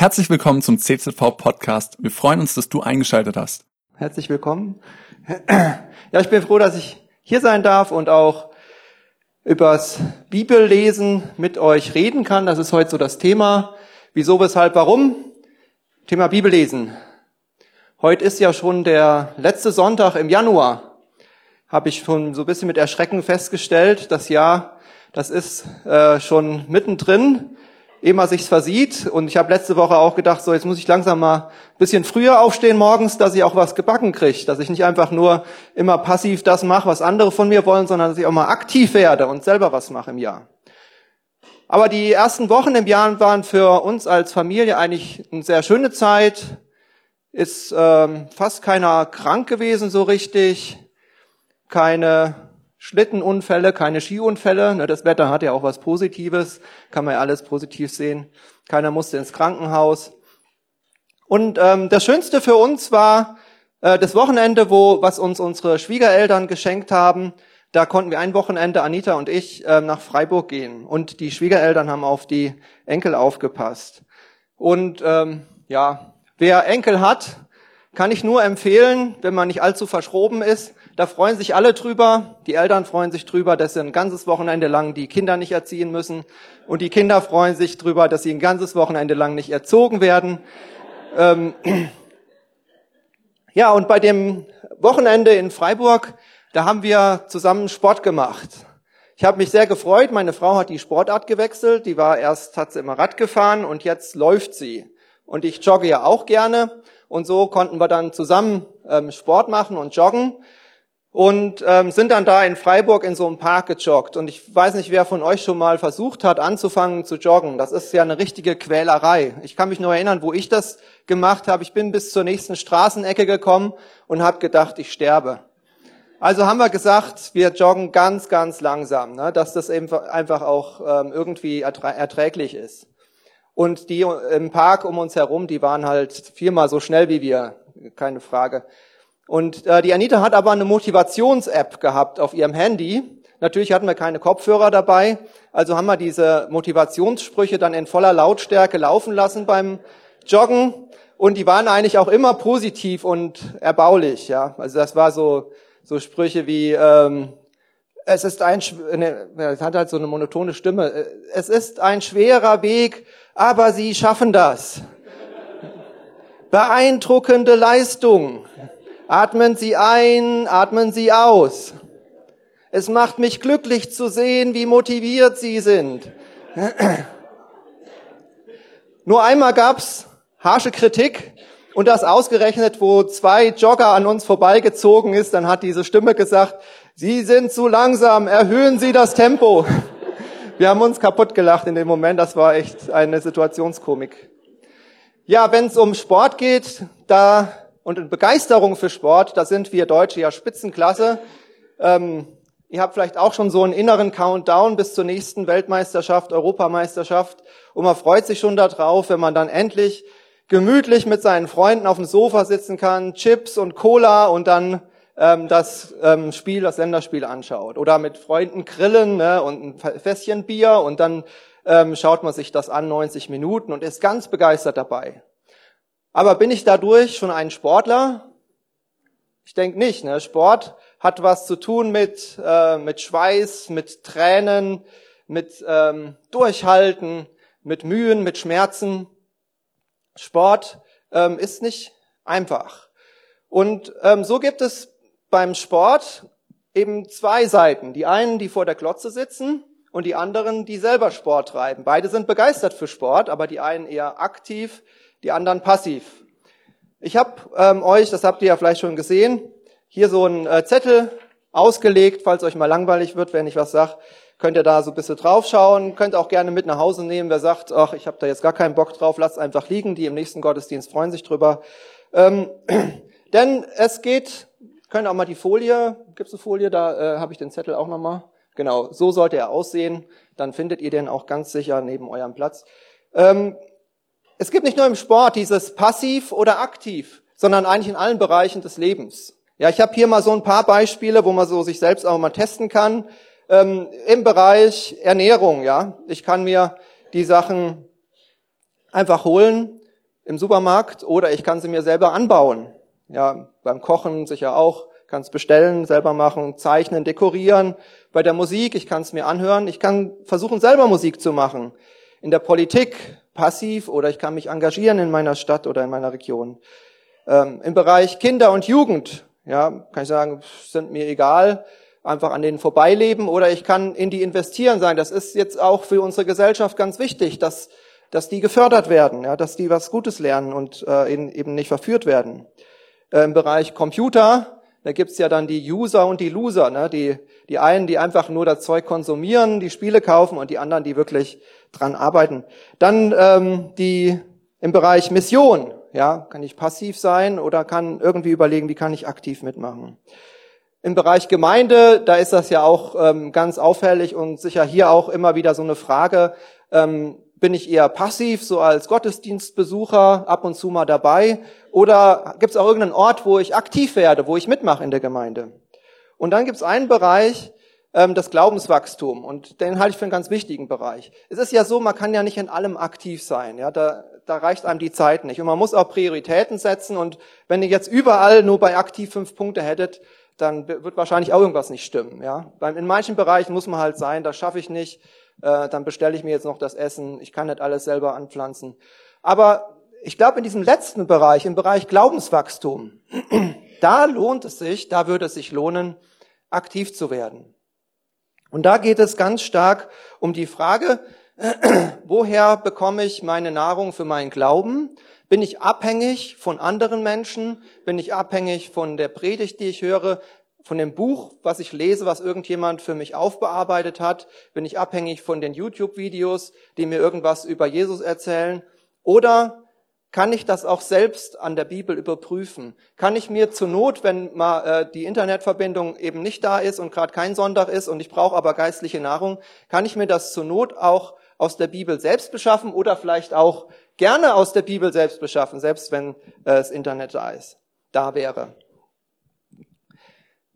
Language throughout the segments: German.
Herzlich willkommen zum CZV Podcast. Wir freuen uns, dass du eingeschaltet hast. Herzlich willkommen. Ja, ich bin froh, dass ich hier sein darf und auch übers Bibellesen mit euch reden kann. Das ist heute so das Thema. Wieso, weshalb, warum? Thema Bibellesen. Heute ist ja schon der letzte Sonntag im Januar. Habe ich schon so ein bisschen mit Erschrecken festgestellt. Das Jahr, das ist äh, schon mittendrin ehe man sich's versieht. Und ich habe letzte Woche auch gedacht, so jetzt muss ich langsam mal ein bisschen früher aufstehen morgens, dass ich auch was gebacken kriege, dass ich nicht einfach nur immer passiv das mache, was andere von mir wollen, sondern dass ich auch mal aktiv werde und selber was mache im Jahr. Aber die ersten Wochen im Jahr waren für uns als Familie eigentlich eine sehr schöne Zeit. Ist ähm, fast keiner krank gewesen so richtig, keine Schlittenunfälle, keine Skiunfälle. Ne, das Wetter hat ja auch was Positives, kann man ja alles positiv sehen. Keiner musste ins Krankenhaus. Und ähm, das Schönste für uns war äh, das Wochenende, wo was uns unsere Schwiegereltern geschenkt haben. Da konnten wir ein Wochenende, Anita und ich, äh, nach Freiburg gehen. Und die Schwiegereltern haben auf die Enkel aufgepasst. Und ähm, ja, wer Enkel hat, kann ich nur empfehlen, wenn man nicht allzu verschroben ist, da freuen sich alle drüber. Die Eltern freuen sich drüber, dass sie ein ganzes Wochenende lang die Kinder nicht erziehen müssen. Und die Kinder freuen sich drüber, dass sie ein ganzes Wochenende lang nicht erzogen werden. Ähm ja, und bei dem Wochenende in Freiburg, da haben wir zusammen Sport gemacht. Ich habe mich sehr gefreut. Meine Frau hat die Sportart gewechselt. Die war erst, hat sie immer Rad gefahren und jetzt läuft sie. Und ich jogge ja auch gerne. Und so konnten wir dann zusammen ähm, Sport machen und joggen und ähm, sind dann da in Freiburg in so einem Park gejoggt. Und ich weiß nicht, wer von euch schon mal versucht hat, anzufangen zu joggen. Das ist ja eine richtige Quälerei. Ich kann mich nur erinnern, wo ich das gemacht habe. Ich bin bis zur nächsten Straßenecke gekommen und habe gedacht, ich sterbe. Also haben wir gesagt, wir joggen ganz, ganz langsam, ne, dass das eben einfach auch ähm, irgendwie erträglich ist. Und die im Park um uns herum, die waren halt viermal so schnell wie wir, keine Frage. Und äh, die Anita hat aber eine Motivations-App gehabt auf ihrem Handy. Natürlich hatten wir keine Kopfhörer dabei, also haben wir diese Motivationssprüche dann in voller Lautstärke laufen lassen beim Joggen. Und die waren eigentlich auch immer positiv und erbaulich. Ja, also das war so so Sprüche wie ähm, es ist ein, ne, es hat halt so eine monotone Stimme. Es ist ein schwerer Weg, aber Sie schaffen das. Beeindruckende Leistung. Atmen Sie ein, atmen Sie aus. Es macht mich glücklich zu sehen, wie motiviert Sie sind. Nur einmal gab's harsche Kritik und das ausgerechnet, wo zwei Jogger an uns vorbeigezogen ist, dann hat diese Stimme gesagt, Sie sind zu langsam, erhöhen Sie das Tempo. Wir haben uns kaputt gelacht in dem Moment, das war echt eine Situationskomik. Ja, wenn es um Sport geht, da und in Begeisterung für Sport, da sind wir Deutsche ja Spitzenklasse. Ähm, ihr habt vielleicht auch schon so einen inneren Countdown bis zur nächsten Weltmeisterschaft, Europameisterschaft. Und man freut sich schon darauf, wenn man dann endlich gemütlich mit seinen Freunden auf dem Sofa sitzen kann, Chips und Cola und dann ähm, das ähm, Spiel, das Länderspiel anschaut. Oder mit Freunden grillen ne, und ein Fässchen Bier und dann ähm, schaut man sich das an, 90 Minuten und ist ganz begeistert dabei. Aber bin ich dadurch schon ein Sportler? Ich denke nicht. Ne? Sport hat was zu tun mit, äh, mit Schweiß, mit Tränen, mit ähm, Durchhalten, mit Mühen, mit Schmerzen. Sport ähm, ist nicht einfach. Und ähm, so gibt es beim Sport eben zwei Seiten. Die einen, die vor der Klotze sitzen und die anderen, die selber Sport treiben. Beide sind begeistert für Sport, aber die einen eher aktiv, die anderen passiv. Ich habe ähm, euch, das habt ihr ja vielleicht schon gesehen, hier so einen äh, Zettel ausgelegt, falls euch mal langweilig wird, wenn ich was sag, könnt ihr da so ein bisschen draufschauen, könnt auch gerne mit nach Hause nehmen. Wer sagt, ach, ich habe da jetzt gar keinen Bock drauf, lasst einfach liegen. Die im nächsten Gottesdienst freuen sich drüber. Ähm, denn es geht, könnt auch mal die Folie, gibt's eine Folie, da äh, habe ich den Zettel auch nochmal. Genau, so sollte er aussehen. Dann findet ihr den auch ganz sicher neben eurem Platz. Ähm, es gibt nicht nur im Sport dieses passiv oder aktiv, sondern eigentlich in allen Bereichen des Lebens. Ja, ich habe hier mal so ein paar Beispiele, wo man so sich selbst auch mal testen kann. Ähm, Im Bereich Ernährung, ja, ich kann mir die Sachen einfach holen im Supermarkt oder ich kann sie mir selber anbauen. Ja, beim Kochen sicher auch, kann es bestellen, selber machen, zeichnen, dekorieren. Bei der Musik, ich kann es mir anhören, ich kann versuchen, selber Musik zu machen. In der Politik passiv oder ich kann mich engagieren in meiner Stadt oder in meiner Region. Ähm, Im Bereich Kinder und Jugend, ja, kann ich sagen, sind mir egal, einfach an denen vorbeileben oder ich kann in die investieren, sagen, das ist jetzt auch für unsere Gesellschaft ganz wichtig, dass, dass die gefördert werden, ja, dass die was Gutes lernen und äh, eben nicht verführt werden. Äh, Im Bereich Computer, da gibt's ja dann die User und die Loser, ne? die, die einen, die einfach nur das Zeug konsumieren, die Spiele kaufen und die anderen, die wirklich dran arbeiten. Dann ähm, die im Bereich Mission, ja, kann ich passiv sein oder kann irgendwie überlegen, wie kann ich aktiv mitmachen. Im Bereich Gemeinde, da ist das ja auch ähm, ganz auffällig und sicher hier auch immer wieder so eine Frage, ähm, bin ich eher passiv, so als Gottesdienstbesucher ab und zu mal dabei, oder gibt es auch irgendeinen Ort, wo ich aktiv werde, wo ich mitmache in der Gemeinde? Und dann gibt es einen Bereich, ähm, das Glaubenswachstum, und den halte ich für einen ganz wichtigen Bereich. Es ist ja so, man kann ja nicht in allem aktiv sein, ja, da, da reicht einem die Zeit nicht. Und man muss auch Prioritäten setzen, und wenn ihr jetzt überall nur bei aktiv fünf Punkte hättet, dann wird wahrscheinlich auch irgendwas nicht stimmen. Ja? In manchen Bereichen muss man halt sein, das schaffe ich nicht, äh, dann bestelle ich mir jetzt noch das Essen, ich kann nicht alles selber anpflanzen. Aber ich glaube, in diesem letzten Bereich, im Bereich Glaubenswachstum, da lohnt es sich, da würde es sich lohnen, aktiv zu werden. Und da geht es ganz stark um die Frage, woher bekomme ich meine Nahrung für meinen Glauben? Bin ich abhängig von anderen Menschen? Bin ich abhängig von der Predigt, die ich höre? Von dem Buch, was ich lese, was irgendjemand für mich aufbearbeitet hat? Bin ich abhängig von den YouTube-Videos, die mir irgendwas über Jesus erzählen? Oder kann ich das auch selbst an der Bibel überprüfen? Kann ich mir zur Not, wenn mal äh, die Internetverbindung eben nicht da ist und gerade kein Sonntag ist und ich brauche aber geistliche Nahrung, kann ich mir das zur Not auch aus der Bibel selbst beschaffen oder vielleicht auch gerne aus der Bibel selbst beschaffen, selbst wenn äh, das Internet da ist, da wäre.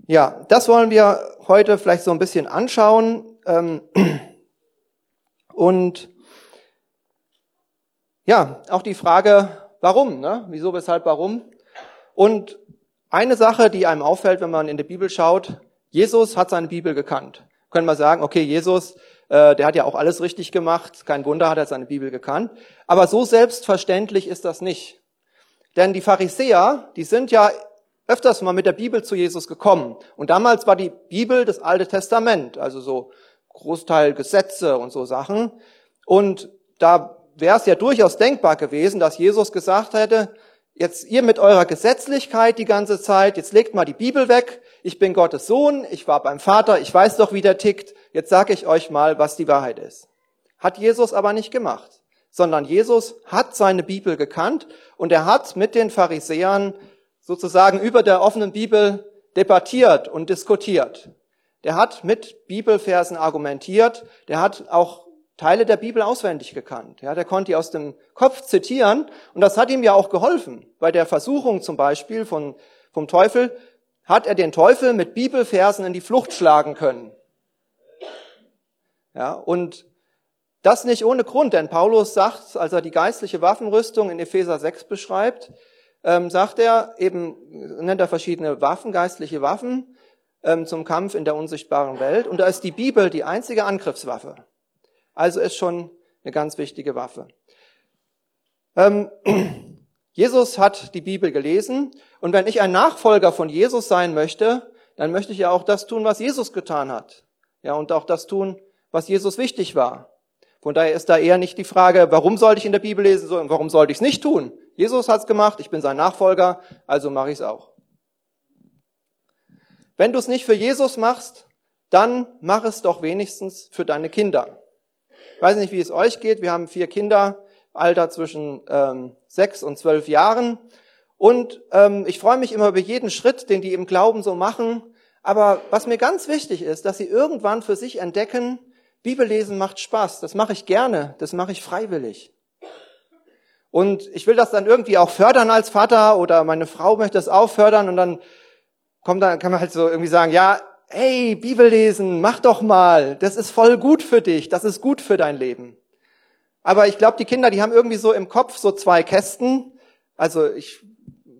Ja, das wollen wir heute vielleicht so ein bisschen anschauen. Ähm, und ja, auch die Frage, warum, ne? wieso, weshalb, warum. Und eine Sache, die einem auffällt, wenn man in die Bibel schaut, Jesus hat seine Bibel gekannt. Können wir sagen, okay, Jesus, äh, der hat ja auch alles richtig gemacht, kein Wunder hat er seine Bibel gekannt. Aber so selbstverständlich ist das nicht. Denn die Pharisäer, die sind ja öfters mal mit der Bibel zu Jesus gekommen. Und damals war die Bibel das Alte Testament, also so Großteil Gesetze und so Sachen. Und da wäre es ja durchaus denkbar gewesen, dass Jesus gesagt hätte, jetzt ihr mit eurer Gesetzlichkeit die ganze Zeit, jetzt legt mal die Bibel weg, ich bin Gottes Sohn, ich war beim Vater, ich weiß doch, wie der tickt, jetzt sage ich euch mal, was die Wahrheit ist. Hat Jesus aber nicht gemacht, sondern Jesus hat seine Bibel gekannt und er hat mit den Pharisäern sozusagen über der offenen Bibel debattiert und diskutiert. Der hat mit Bibelversen argumentiert, der hat auch Teile der Bibel auswendig gekannt. Ja, der konnte die aus dem Kopf zitieren und das hat ihm ja auch geholfen. Bei der Versuchung zum Beispiel von, vom Teufel hat er den Teufel mit Bibelversen in die Flucht schlagen können. Ja, und das nicht ohne Grund, denn Paulus sagt, als er die geistliche Waffenrüstung in Epheser 6 beschreibt, ähm, sagt er eben, nennt er verschiedene Waffen, geistliche Waffen ähm, zum Kampf in der unsichtbaren Welt. Und da ist die Bibel die einzige Angriffswaffe. Also ist schon eine ganz wichtige Waffe. Ähm, Jesus hat die Bibel gelesen und wenn ich ein Nachfolger von Jesus sein möchte, dann möchte ich ja auch das tun, was Jesus getan hat. Ja, und auch das tun, was Jesus wichtig war. Von daher ist da eher nicht die Frage, warum sollte ich in der Bibel lesen, sondern warum sollte ich es nicht tun? Jesus hat es gemacht, ich bin sein Nachfolger, also mache ich es auch. Wenn du es nicht für Jesus machst, dann mach es doch wenigstens für deine Kinder. Ich weiß nicht, wie es euch geht. Wir haben vier Kinder, Alter zwischen ähm, sechs und zwölf Jahren. Und ähm, ich freue mich immer über jeden Schritt, den die im Glauben so machen. Aber was mir ganz wichtig ist, dass sie irgendwann für sich entdecken, Bibellesen macht Spaß. Das mache ich gerne. Das mache ich freiwillig. Und ich will das dann irgendwie auch fördern als Vater oder meine Frau möchte das auch fördern und dann kommt dann, kann man halt so irgendwie sagen, ja, hey, Bibel lesen, mach doch mal, das ist voll gut für dich, das ist gut für dein Leben. Aber ich glaube, die Kinder, die haben irgendwie so im Kopf so zwei Kästen. Also ich,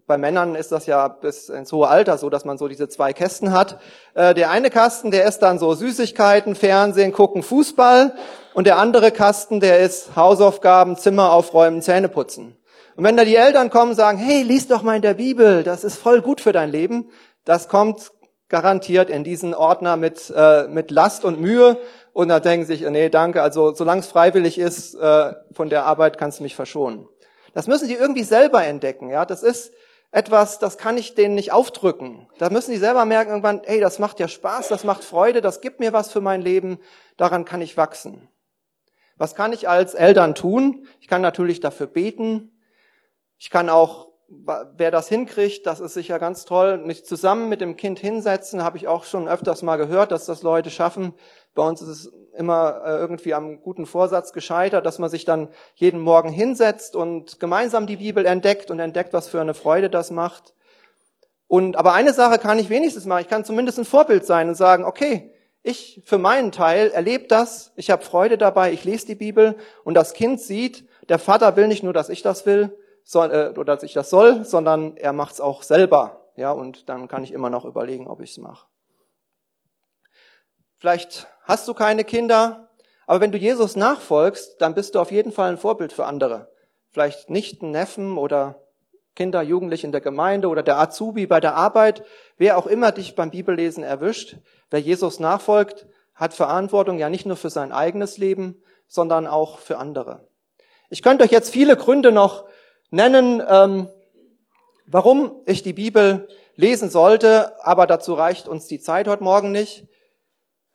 bei Männern ist das ja bis ins hohe Alter so, dass man so diese zwei Kästen hat. Äh, der eine Kasten, der ist dann so Süßigkeiten, Fernsehen, gucken, Fußball. Und der andere Kasten, der ist Hausaufgaben, Zimmer aufräumen, Zähne putzen. Und wenn da die Eltern kommen und sagen, hey, lies doch mal in der Bibel, das ist voll gut für dein Leben, das kommt garantiert in diesen Ordner mit, äh, mit Last und Mühe. Und da denken sich, nee, danke, also solange es freiwillig ist, äh, von der Arbeit kannst du mich verschonen. Das müssen die irgendwie selber entdecken. Ja, Das ist etwas, das kann ich denen nicht aufdrücken. Da müssen die selber merken irgendwann, hey, das macht ja Spaß, das macht Freude, das gibt mir was für mein Leben, daran kann ich wachsen. Was kann ich als Eltern tun? Ich kann natürlich dafür beten, ich kann auch, wer das hinkriegt, das ist sicher ganz toll, mich zusammen mit dem Kind hinsetzen, habe ich auch schon öfters mal gehört, dass das Leute schaffen. Bei uns ist es immer äh, irgendwie am guten Vorsatz gescheitert, dass man sich dann jeden Morgen hinsetzt und gemeinsam die Bibel entdeckt und entdeckt, was für eine Freude das macht. Und, aber eine Sache kann ich wenigstens machen. Ich kann zumindest ein Vorbild sein und sagen, okay, ich für meinen Teil erlebe das, ich habe Freude dabei, ich lese die Bibel und das Kind sieht, der Vater will nicht nur, dass ich das will, soll, äh, oder dass ich das soll, sondern er macht es auch selber. Ja, und dann kann ich immer noch überlegen, ob ich es mache. Vielleicht hast du keine Kinder, aber wenn du Jesus nachfolgst, dann bist du auf jeden Fall ein Vorbild für andere. Vielleicht Nichten, Neffen oder Kinder, Jugendliche in der Gemeinde oder der Azubi bei der Arbeit, wer auch immer dich beim Bibellesen erwischt. Wer Jesus nachfolgt, hat Verantwortung ja nicht nur für sein eigenes Leben, sondern auch für andere. Ich könnte euch jetzt viele Gründe noch nennen, ähm, warum ich die Bibel lesen sollte, aber dazu reicht uns die Zeit heute Morgen nicht.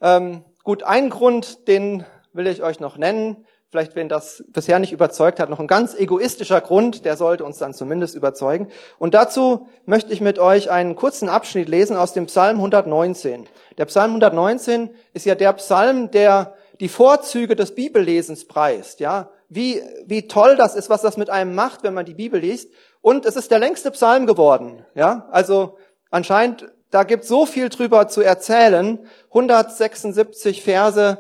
Ähm, gut, einen Grund, den will ich euch noch nennen. Vielleicht, wenn das bisher nicht überzeugt hat, noch ein ganz egoistischer Grund, der sollte uns dann zumindest überzeugen. Und dazu möchte ich mit euch einen kurzen Abschnitt lesen aus dem Psalm 119. Der Psalm 119 ist ja der Psalm, der die Vorzüge des Bibellesens preist, ja wie, wie toll das ist, was das mit einem macht, wenn man die Bibel liest. Und es ist der längste Psalm geworden. Ja, also anscheinend, da gibt so viel drüber zu erzählen. 176 Verse,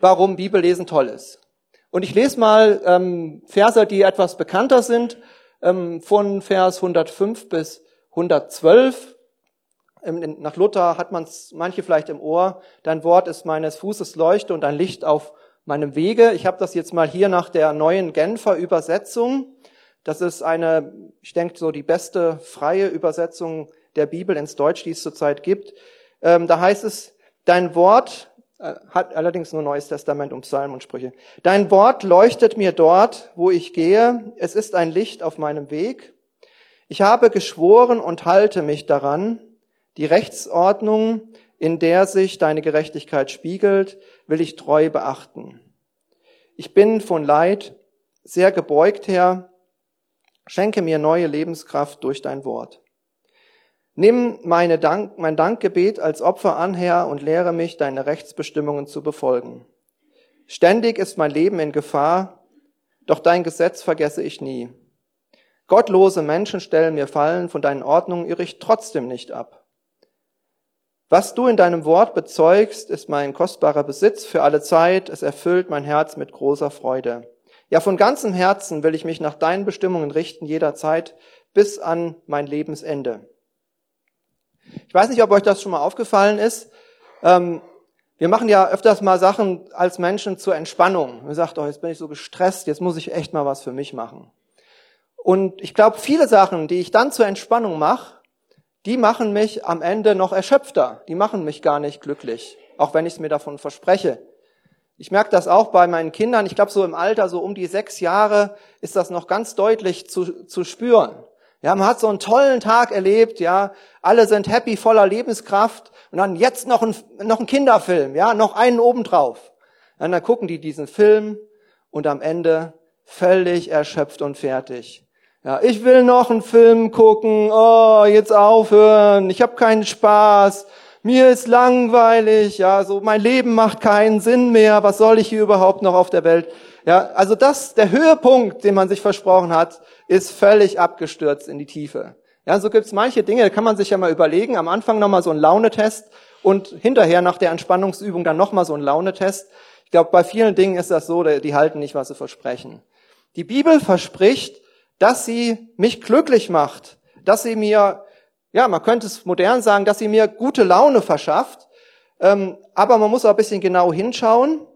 warum Bibellesen toll ist. Und ich lese mal ähm, Verse, die etwas bekannter sind, ähm, von Vers 105 bis 112. Ähm, nach Luther hat man es manche vielleicht im Ohr. Dein Wort ist meines Fußes Leuchte und ein Licht auf meinem Wege. Ich habe das jetzt mal hier nach der neuen Genfer Übersetzung. Das ist eine, ich denke, so die beste freie Übersetzung der Bibel ins Deutsch, die es zurzeit gibt. Ähm, da heißt es, dein Wort äh, hat allerdings nur Neues Testament und Psalmen und Sprüche. Dein Wort leuchtet mir dort, wo ich gehe. Es ist ein Licht auf meinem Weg. Ich habe geschworen und halte mich daran, die Rechtsordnung, in der sich deine Gerechtigkeit spiegelt, will ich treu beachten. Ich bin von Leid sehr gebeugt, Herr. Schenke mir neue Lebenskraft durch dein Wort. Nimm meine Dank, mein Dankgebet als Opfer an, Herr, und lehre mich, deine Rechtsbestimmungen zu befolgen. Ständig ist mein Leben in Gefahr, doch dein Gesetz vergesse ich nie. Gottlose Menschen stellen mir Fallen, von deinen Ordnungen irre ich trotzdem nicht ab. Was du in deinem Wort bezeugst, ist mein kostbarer Besitz für alle Zeit. Es erfüllt mein Herz mit großer Freude. Ja, von ganzem Herzen will ich mich nach deinen Bestimmungen richten jederzeit bis an mein Lebensende. Ich weiß nicht, ob euch das schon mal aufgefallen ist. Ähm, wir machen ja öfters mal Sachen als Menschen zur Entspannung. Man sagt, oh, jetzt bin ich so gestresst, jetzt muss ich echt mal was für mich machen. Und ich glaube, viele Sachen, die ich dann zur Entspannung mache, die machen mich am Ende noch erschöpfter. Die machen mich gar nicht glücklich, auch wenn ich es mir davon verspreche. Ich merke das auch bei meinen Kindern. Ich glaube, so im Alter, so um die sechs Jahre, ist das noch ganz deutlich zu, zu spüren. Ja, man hat so einen tollen Tag erlebt, ja, alle sind happy, voller Lebenskraft und dann jetzt noch ein, noch ein Kinderfilm, ja, noch einen obendrauf. Und dann gucken die diesen Film und am Ende völlig erschöpft und fertig. Ja, ich will noch einen Film gucken. Oh, jetzt aufhören. Ich habe keinen Spaß. Mir ist langweilig. Ja, so mein Leben macht keinen Sinn mehr. Was soll ich hier überhaupt noch auf der Welt? Ja, also das, der Höhepunkt, den man sich versprochen hat, ist völlig abgestürzt in die Tiefe. Ja, so gibt's manche Dinge, da kann man sich ja mal überlegen. Am Anfang nochmal so ein Launetest und hinterher nach der Entspannungsübung dann nochmal so ein Launetest glaube, bei vielen Dingen ist das so, die halten nicht, was sie versprechen. Die Bibel verspricht, dass sie mich glücklich macht, dass sie mir, ja, man könnte es modern sagen, dass sie mir gute Laune verschafft. Ähm, aber man muss auch ein bisschen genau hinschauen,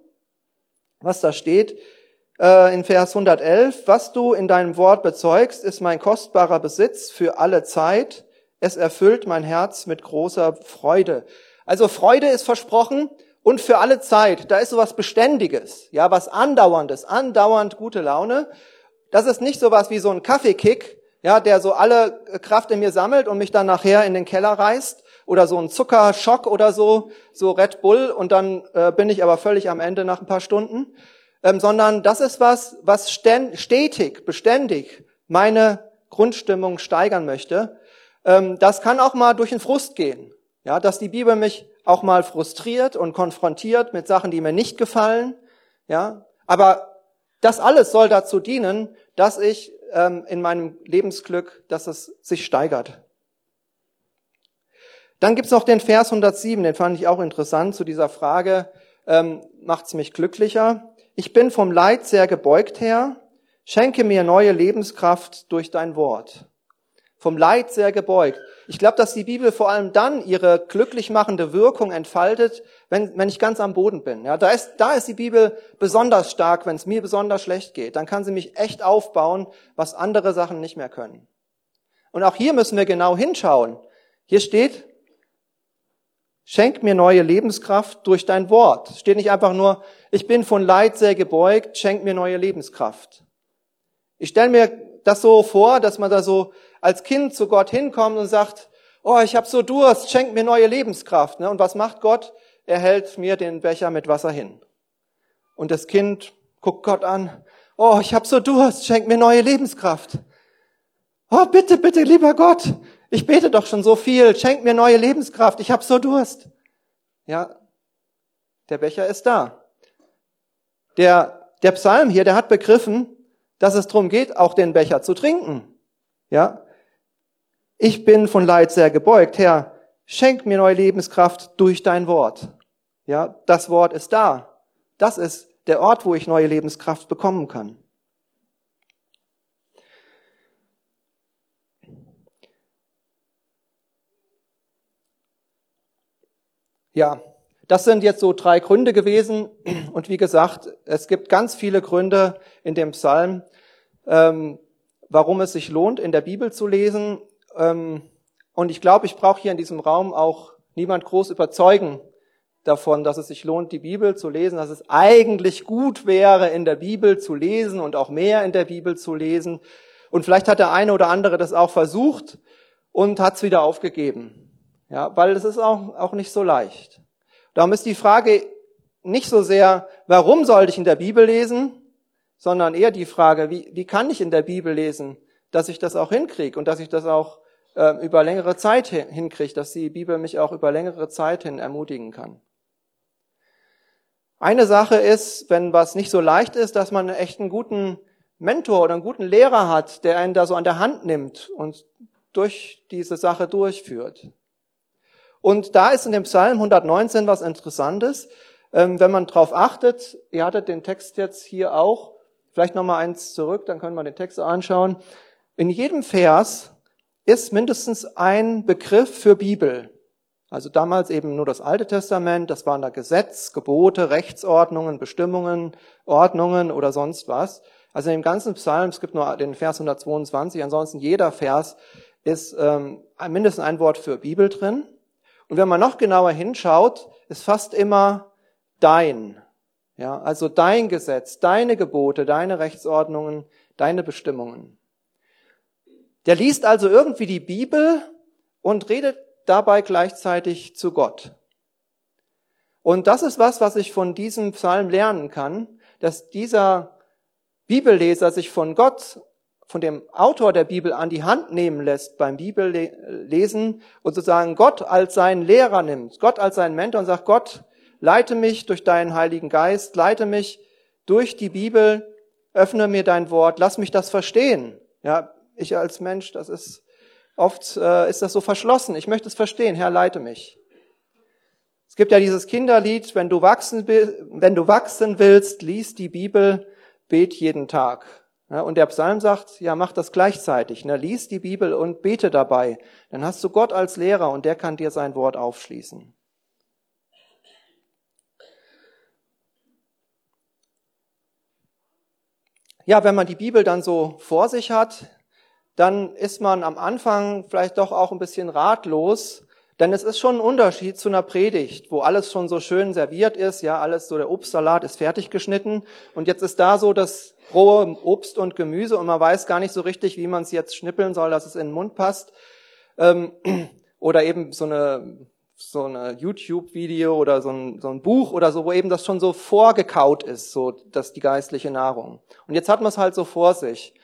was da steht äh, in Vers 111. Was du in deinem Wort bezeugst, ist mein kostbarer Besitz für alle Zeit. Es erfüllt mein Herz mit großer Freude. Also Freude ist versprochen und für alle Zeit. Da ist so was Beständiges, ja, was Andauerndes, andauernd gute Laune. Das ist nicht so was wie so ein Kaffeekick, ja, der so alle Kraft in mir sammelt und mich dann nachher in den Keller reißt oder so ein Zuckerschock oder so, so Red Bull und dann äh, bin ich aber völlig am Ende nach ein paar Stunden, ähm, sondern das ist was, was stetig, beständig meine Grundstimmung steigern möchte. Ähm, das kann auch mal durch den Frust gehen, ja, dass die Bibel mich auch mal frustriert und konfrontiert mit Sachen, die mir nicht gefallen, ja, aber das alles soll dazu dienen, dass ich ähm, in meinem Lebensglück, dass es sich steigert. Dann gibt's noch den Vers 107, den fand ich auch interessant zu dieser Frage, ähm, macht's mich glücklicher? Ich bin vom Leid sehr gebeugt her, schenke mir neue Lebenskraft durch dein Wort. Vom Leid sehr gebeugt. Ich glaube, dass die Bibel vor allem dann ihre glücklich machende Wirkung entfaltet, wenn, wenn ich ganz am Boden bin. Ja, da ist, da ist die Bibel besonders stark, wenn es mir besonders schlecht geht. Dann kann sie mich echt aufbauen, was andere Sachen nicht mehr können. Und auch hier müssen wir genau hinschauen. Hier steht, schenk mir neue Lebenskraft durch dein Wort. Es steht nicht einfach nur, ich bin von Leid sehr gebeugt, schenk mir neue Lebenskraft. Ich stelle mir das so vor, dass man da so als Kind zu Gott hinkommt und sagt, oh, ich habe so Durst, schenk mir neue Lebenskraft. Ne? Und was macht Gott? Er hält mir den Becher mit Wasser hin. Und das Kind guckt Gott an, oh, ich habe so Durst, schenk mir neue Lebenskraft. Oh, bitte, bitte, lieber Gott, ich bete doch schon so viel, schenk mir neue Lebenskraft, ich habe so Durst. Ja, der Becher ist da. Der, der Psalm hier, der hat begriffen, dass es darum geht, auch den Becher zu trinken. Ja, ich bin von Leid sehr gebeugt. Herr, schenk mir neue Lebenskraft durch dein Wort. Ja, das Wort ist da. Das ist der Ort, wo ich neue Lebenskraft bekommen kann. Ja, das sind jetzt so drei Gründe gewesen. Und wie gesagt, es gibt ganz viele Gründe in dem Psalm, ähm, warum es sich lohnt, in der Bibel zu lesen. Ähm, und ich glaube, ich brauche hier in diesem Raum auch niemand groß überzeugen davon, dass es sich lohnt, die Bibel zu lesen, dass es eigentlich gut wäre, in der Bibel zu lesen und auch mehr in der Bibel zu lesen. Und vielleicht hat der eine oder andere das auch versucht und hat es wieder aufgegeben. Ja, weil es ist auch, auch nicht so leicht. Darum ist die Frage nicht so sehr, warum sollte ich in der Bibel lesen, sondern eher die Frage, wie, wie kann ich in der Bibel lesen, dass ich das auch hinkriege und dass ich das auch äh, über längere Zeit hinkriege, dass die Bibel mich auch über längere Zeit hin ermutigen kann. Eine Sache ist, wenn was nicht so leicht ist, dass man echt einen guten Mentor oder einen guten Lehrer hat, der einen da so an der Hand nimmt und durch diese Sache durchführt. Und da ist in dem Psalm 119 was Interessantes. Ähm, wenn man drauf achtet, ihr hattet den Text jetzt hier auch, vielleicht nochmal eins zurück, dann können wir den Text anschauen. In jedem Vers ist mindestens ein Begriff für Bibel. Also damals eben nur das Alte Testament, das waren da Gesetz, Gebote, Rechtsordnungen, Bestimmungen, Ordnungen oder sonst was. Also in dem ganzen Psalm, es gibt nur den Vers 122, ansonsten jeder Vers ist ähm, mindestens ein Wort für Bibel drin. Und wenn man noch genauer hinschaut, ist fast immer dein. Ja, also dein Gesetz, deine Gebote, deine Rechtsordnungen, deine Bestimmungen. Der liest also irgendwie die Bibel und redet dabei gleichzeitig zu Gott. Und das ist was, was ich von diesem Psalm lernen kann, dass dieser Bibelleser sich von Gott, von dem Autor der Bibel an die Hand nehmen lässt beim Bibellesen und sozusagen Gott als seinen Lehrer nimmt, Gott als seinen Mentor und sagt, Gott, leite mich durch deinen Heiligen Geist, leite mich durch die Bibel, öffne mir dein Wort, lass mich das verstehen. Ja, ich als Mensch, das ist Oft äh, ist das so verschlossen. Ich möchte es verstehen. Herr, leite mich. Es gibt ja dieses Kinderlied, wenn du wachsen, wenn du wachsen willst, lies die Bibel, bet jeden Tag. Ja, und der Psalm sagt, ja, mach das gleichzeitig. Ne? Lies die Bibel und bete dabei. Dann hast du Gott als Lehrer und der kann dir sein Wort aufschließen. Ja, wenn man die Bibel dann so vor sich hat, dann ist man am Anfang vielleicht doch auch ein bisschen ratlos, denn es ist schon ein Unterschied zu einer Predigt, wo alles schon so schön serviert ist, ja, alles so der Obstsalat ist fertig geschnitten und jetzt ist da so das rohe Obst und Gemüse und man weiß gar nicht so richtig, wie man es jetzt schnippeln soll, dass es in den Mund passt. Ähm, oder eben so eine so eine YouTube-Video oder so ein, so ein Buch oder so, wo eben das schon so vorgekaut ist, so dass die geistliche Nahrung. Und jetzt hat man es halt so vor sich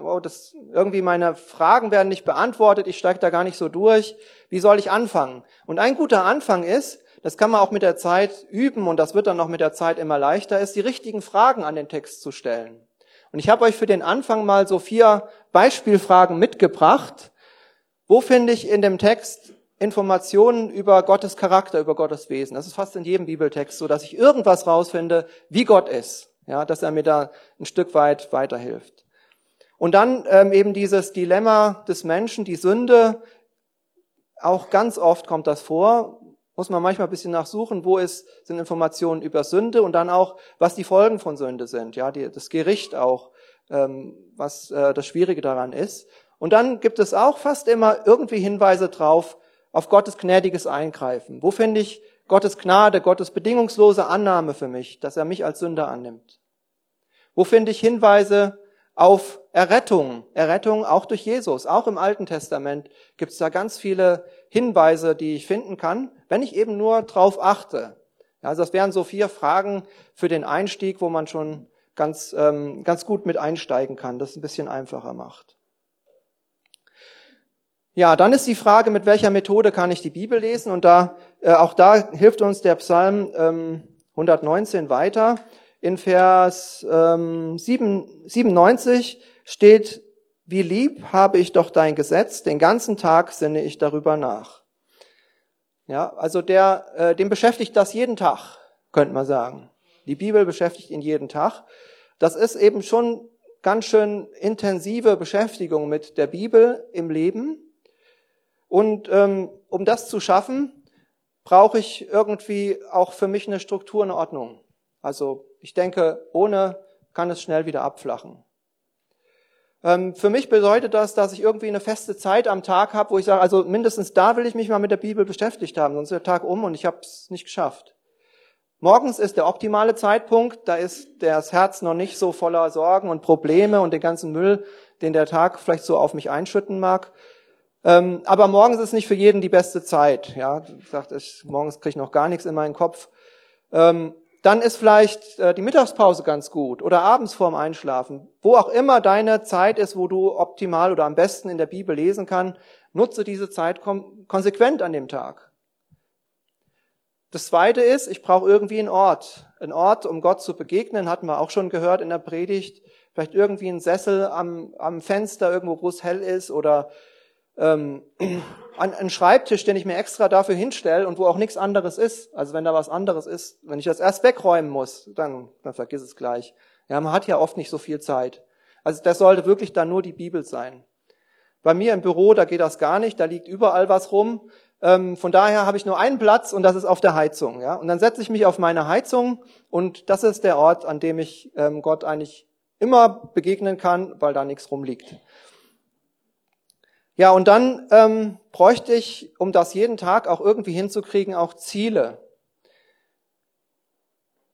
oh, das, irgendwie meine Fragen werden nicht beantwortet, ich steige da gar nicht so durch. Wie soll ich anfangen? Und ein guter Anfang ist, das kann man auch mit der Zeit üben und das wird dann auch mit der Zeit immer leichter, ist, die richtigen Fragen an den Text zu stellen. Und ich habe euch für den Anfang mal so vier Beispielfragen mitgebracht. Wo finde ich in dem Text Informationen über Gottes Charakter, über Gottes Wesen? Das ist fast in jedem Bibeltext so, dass ich irgendwas rausfinde, wie Gott ist. Ja, dass er mir da ein Stück weit weiterhilft. Und dann ähm, eben dieses Dilemma des Menschen, die Sünde. Auch ganz oft kommt das vor. Muss man manchmal ein bisschen nachsuchen, wo ist, sind Informationen über Sünde und dann auch, was die Folgen von Sünde sind. Ja, die, das Gericht auch, ähm, was äh, das Schwierige daran ist. Und dann gibt es auch fast immer irgendwie Hinweise drauf auf Gottes gnädiges Eingreifen. Wo finde ich Gottes Gnade, Gottes bedingungslose Annahme für mich, dass er mich als Sünder annimmt? Wo finde ich Hinweise auf Errettung. Errettung auch durch Jesus. Auch im Alten Testament gibt es da ganz viele Hinweise, die ich finden kann, wenn ich eben nur drauf achte. Also das wären so vier Fragen für den Einstieg, wo man schon ganz, ähm, ganz gut mit einsteigen kann, das ein bisschen einfacher macht. Ja, dann ist die Frage, mit welcher Methode kann ich die Bibel lesen? Und da, äh, auch da hilft uns der Psalm ähm, 119 weiter. In Vers ähm, 7, 97 steht, wie lieb habe ich doch dein Gesetz, den ganzen Tag sinne ich darüber nach. Ja, also der, äh, dem beschäftigt das jeden Tag, könnte man sagen. Die Bibel beschäftigt ihn jeden Tag. Das ist eben schon ganz schön intensive Beschäftigung mit der Bibel im Leben. Und ähm, um das zu schaffen, brauche ich irgendwie auch für mich eine Struktur, eine Ordnung. Also ich denke, ohne kann es schnell wieder abflachen. Ähm, für mich bedeutet das, dass ich irgendwie eine feste Zeit am Tag habe, wo ich sage, also mindestens da will ich mich mal mit der Bibel beschäftigt haben, sonst ist der Tag um und ich habe es nicht geschafft. Morgens ist der optimale Zeitpunkt, da ist das Herz noch nicht so voller Sorgen und Probleme und den ganzen Müll, den der Tag vielleicht so auf mich einschütten mag. Ähm, aber morgens ist nicht für jeden die beste Zeit. Ja, ich, morgens kriege ich noch gar nichts in meinen Kopf. Dann ist vielleicht äh, die Mittagspause ganz gut oder abends vorm Einschlafen. Wo auch immer deine Zeit ist, wo du optimal oder am besten in der Bibel lesen kann, nutze diese Zeit konsequent an dem Tag. Das zweite ist, ich brauche irgendwie einen Ort. Ein Ort, um Gott zu begegnen, hatten wir auch schon gehört in der Predigt. Vielleicht irgendwie ein Sessel am, am Fenster, irgendwo, wo es hell ist oder ähm, an einen Schreibtisch, den ich mir extra dafür hinstelle und wo auch nichts anderes ist. Also wenn da was anderes ist, wenn ich das erst wegräumen muss, dann, dann vergiss es gleich. Ja, man hat ja oft nicht so viel Zeit. Also das sollte wirklich dann nur die Bibel sein. Bei mir im Büro, da geht das gar nicht, da liegt überall was rum. Ähm, von daher habe ich nur einen Platz und das ist auf der Heizung. Ja? Und dann setze ich mich auf meine Heizung und das ist der Ort, an dem ich ähm, Gott eigentlich immer begegnen kann, weil da nichts rumliegt. Ja, und dann ähm, bräuchte ich, um das jeden Tag auch irgendwie hinzukriegen, auch Ziele.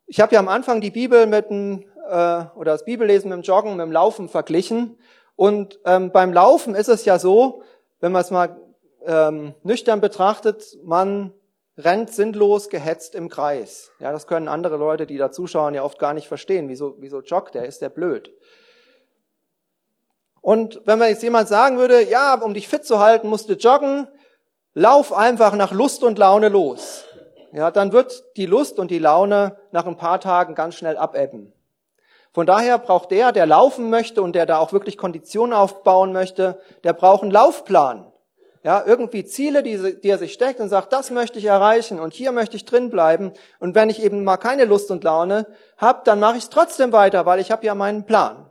Ich habe ja am Anfang die Bibel mit dem, äh, oder das Bibellesen mit dem Joggen, mit dem Laufen verglichen. Und ähm, beim Laufen ist es ja so, wenn man es mal ähm, nüchtern betrachtet, man rennt sinnlos gehetzt im Kreis. Ja, das können andere Leute, die da zuschauen, ja oft gar nicht verstehen. Wieso, wieso joggt der? Ist der blöd? Und wenn man jetzt jemand sagen würde, ja, um dich fit zu halten, musst du joggen, lauf einfach nach Lust und Laune los. Ja, dann wird die Lust und die Laune nach ein paar Tagen ganz schnell abebben. Von daher braucht der, der laufen möchte und der da auch wirklich Konditionen aufbauen möchte, der braucht einen Laufplan. Ja, irgendwie Ziele, die, die er sich steckt und sagt, das möchte ich erreichen und hier möchte ich drin bleiben. Und wenn ich eben mal keine Lust und Laune habe, dann mache ich es trotzdem weiter, weil ich habe ja meinen Plan.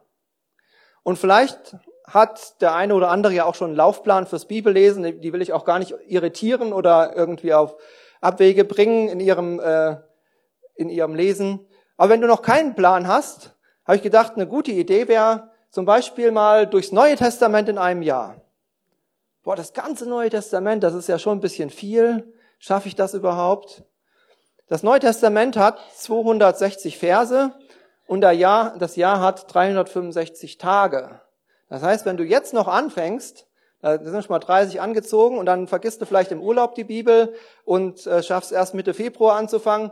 Und vielleicht hat der eine oder andere ja auch schon einen Laufplan fürs Bibellesen. Die will ich auch gar nicht irritieren oder irgendwie auf Abwege bringen in ihrem, äh, in ihrem Lesen. Aber wenn du noch keinen Plan hast, habe ich gedacht, eine gute Idee wäre zum Beispiel mal durchs Neue Testament in einem Jahr. Boah, das ganze Neue Testament, das ist ja schon ein bisschen viel. Schaffe ich das überhaupt? Das Neue Testament hat 260 Verse und Jahr, das Jahr hat 365 Tage. Das heißt, wenn du jetzt noch anfängst, da sind schon mal 30 angezogen und dann vergisst du vielleicht im Urlaub die Bibel und äh, schaffst erst Mitte Februar anzufangen,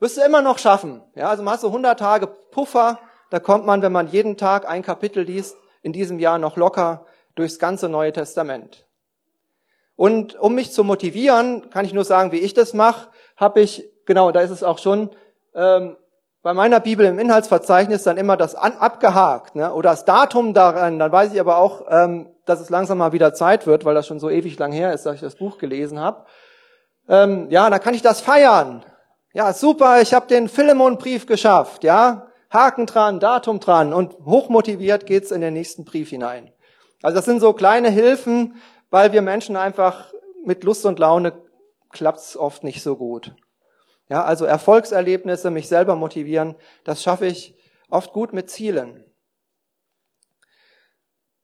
wirst du immer noch schaffen. Ja, also man hat so 100 Tage Puffer, da kommt man, wenn man jeden Tag ein Kapitel liest, in diesem Jahr noch locker durchs ganze Neue Testament. Und um mich zu motivieren, kann ich nur sagen, wie ich das mache, habe ich, genau, da ist es auch schon, ähm, bei meiner Bibel im Inhaltsverzeichnis dann immer das an, abgehakt ne, oder das Datum daran. Dann weiß ich aber auch, ähm, dass es langsam mal wieder Zeit wird, weil das schon so ewig lang her ist, dass ich das Buch gelesen habe. Ähm, ja, dann kann ich das feiern. Ja, super, ich habe den Philemon-Brief geschafft. Ja, Haken dran, Datum dran und hochmotiviert geht's in den nächsten Brief hinein. Also das sind so kleine Hilfen, weil wir Menschen einfach mit Lust und Laune klappt's oft nicht so gut. Ja, also Erfolgserlebnisse, mich selber motivieren, das schaffe ich oft gut mit Zielen.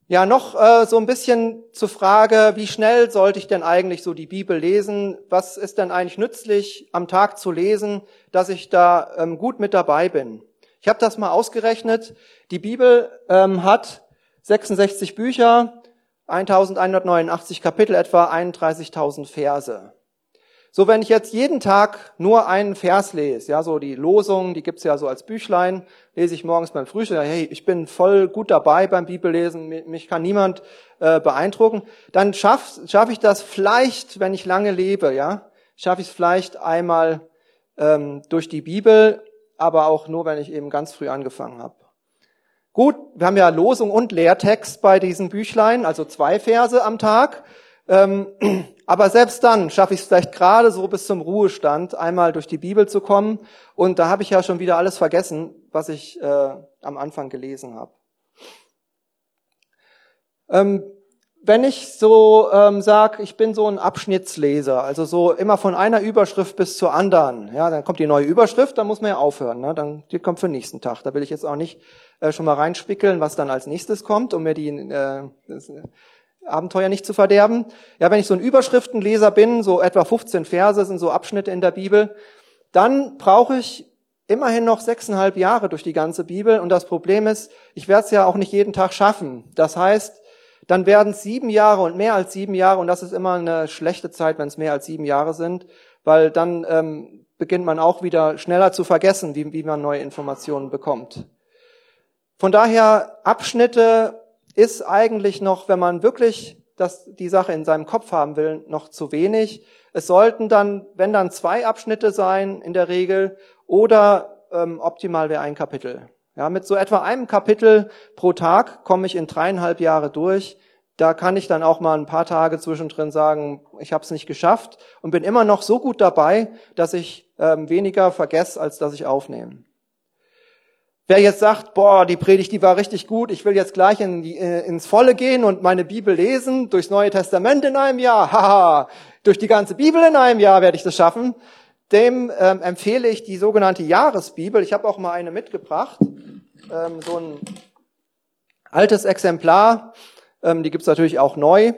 Ja, noch äh, so ein bisschen zur Frage, wie schnell sollte ich denn eigentlich so die Bibel lesen? Was ist denn eigentlich nützlich am Tag zu lesen, dass ich da ähm, gut mit dabei bin? Ich habe das mal ausgerechnet. Die Bibel ähm, hat 66 Bücher, 1189 Kapitel, etwa 31.000 Verse. So, wenn ich jetzt jeden Tag nur einen Vers lese, ja, so die Losung, die gibt's ja so als Büchlein, lese ich morgens beim Frühstück, hey, ich bin voll gut dabei beim Bibellesen, mich kann niemand äh, beeindrucken, dann schaffe schaff ich das vielleicht, wenn ich lange lebe, ja, schaffe ich es vielleicht einmal ähm, durch die Bibel, aber auch nur, wenn ich eben ganz früh angefangen habe. Gut, wir haben ja Losung und Lehrtext bei diesen Büchlein, also zwei Verse am Tag. Ähm, aber selbst dann schaffe ich es vielleicht gerade so bis zum Ruhestand, einmal durch die Bibel zu kommen. Und da habe ich ja schon wieder alles vergessen, was ich äh, am Anfang gelesen habe. Ähm, wenn ich so ähm, sage, ich bin so ein Abschnittsleser, also so immer von einer Überschrift bis zur anderen, ja, dann kommt die neue Überschrift, dann muss man ja aufhören, ne? dann die kommt für den nächsten Tag. Da will ich jetzt auch nicht äh, schon mal reinspickeln, was dann als nächstes kommt, um mir die äh, Abenteuer nicht zu verderben. Ja, wenn ich so ein Überschriftenleser bin, so etwa 15 Verse sind so Abschnitte in der Bibel, dann brauche ich immerhin noch sechseinhalb Jahre durch die ganze Bibel. Und das Problem ist, ich werde es ja auch nicht jeden Tag schaffen. Das heißt, dann werden es sieben Jahre und mehr als sieben Jahre. Und das ist immer eine schlechte Zeit, wenn es mehr als sieben Jahre sind, weil dann ähm, beginnt man auch wieder schneller zu vergessen, wie, wie man neue Informationen bekommt. Von daher Abschnitte ist eigentlich noch, wenn man wirklich das, die Sache in seinem Kopf haben will, noch zu wenig. Es sollten dann, wenn dann zwei Abschnitte sein in der Regel oder ähm, optimal wäre ein Kapitel. Ja, mit so etwa einem Kapitel pro Tag komme ich in dreieinhalb Jahre durch. Da kann ich dann auch mal ein paar Tage zwischendrin sagen, ich habe es nicht geschafft und bin immer noch so gut dabei, dass ich ähm, weniger vergesse, als dass ich aufnehme. Wer jetzt sagt, boah, die Predigt, die war richtig gut, ich will jetzt gleich in die, äh, ins Volle gehen und meine Bibel lesen, durchs Neue Testament in einem Jahr, haha, durch die ganze Bibel in einem Jahr werde ich das schaffen, dem ähm, empfehle ich die sogenannte Jahresbibel. Ich habe auch mal eine mitgebracht, ähm, so ein altes Exemplar, ähm, die gibt's natürlich auch neu.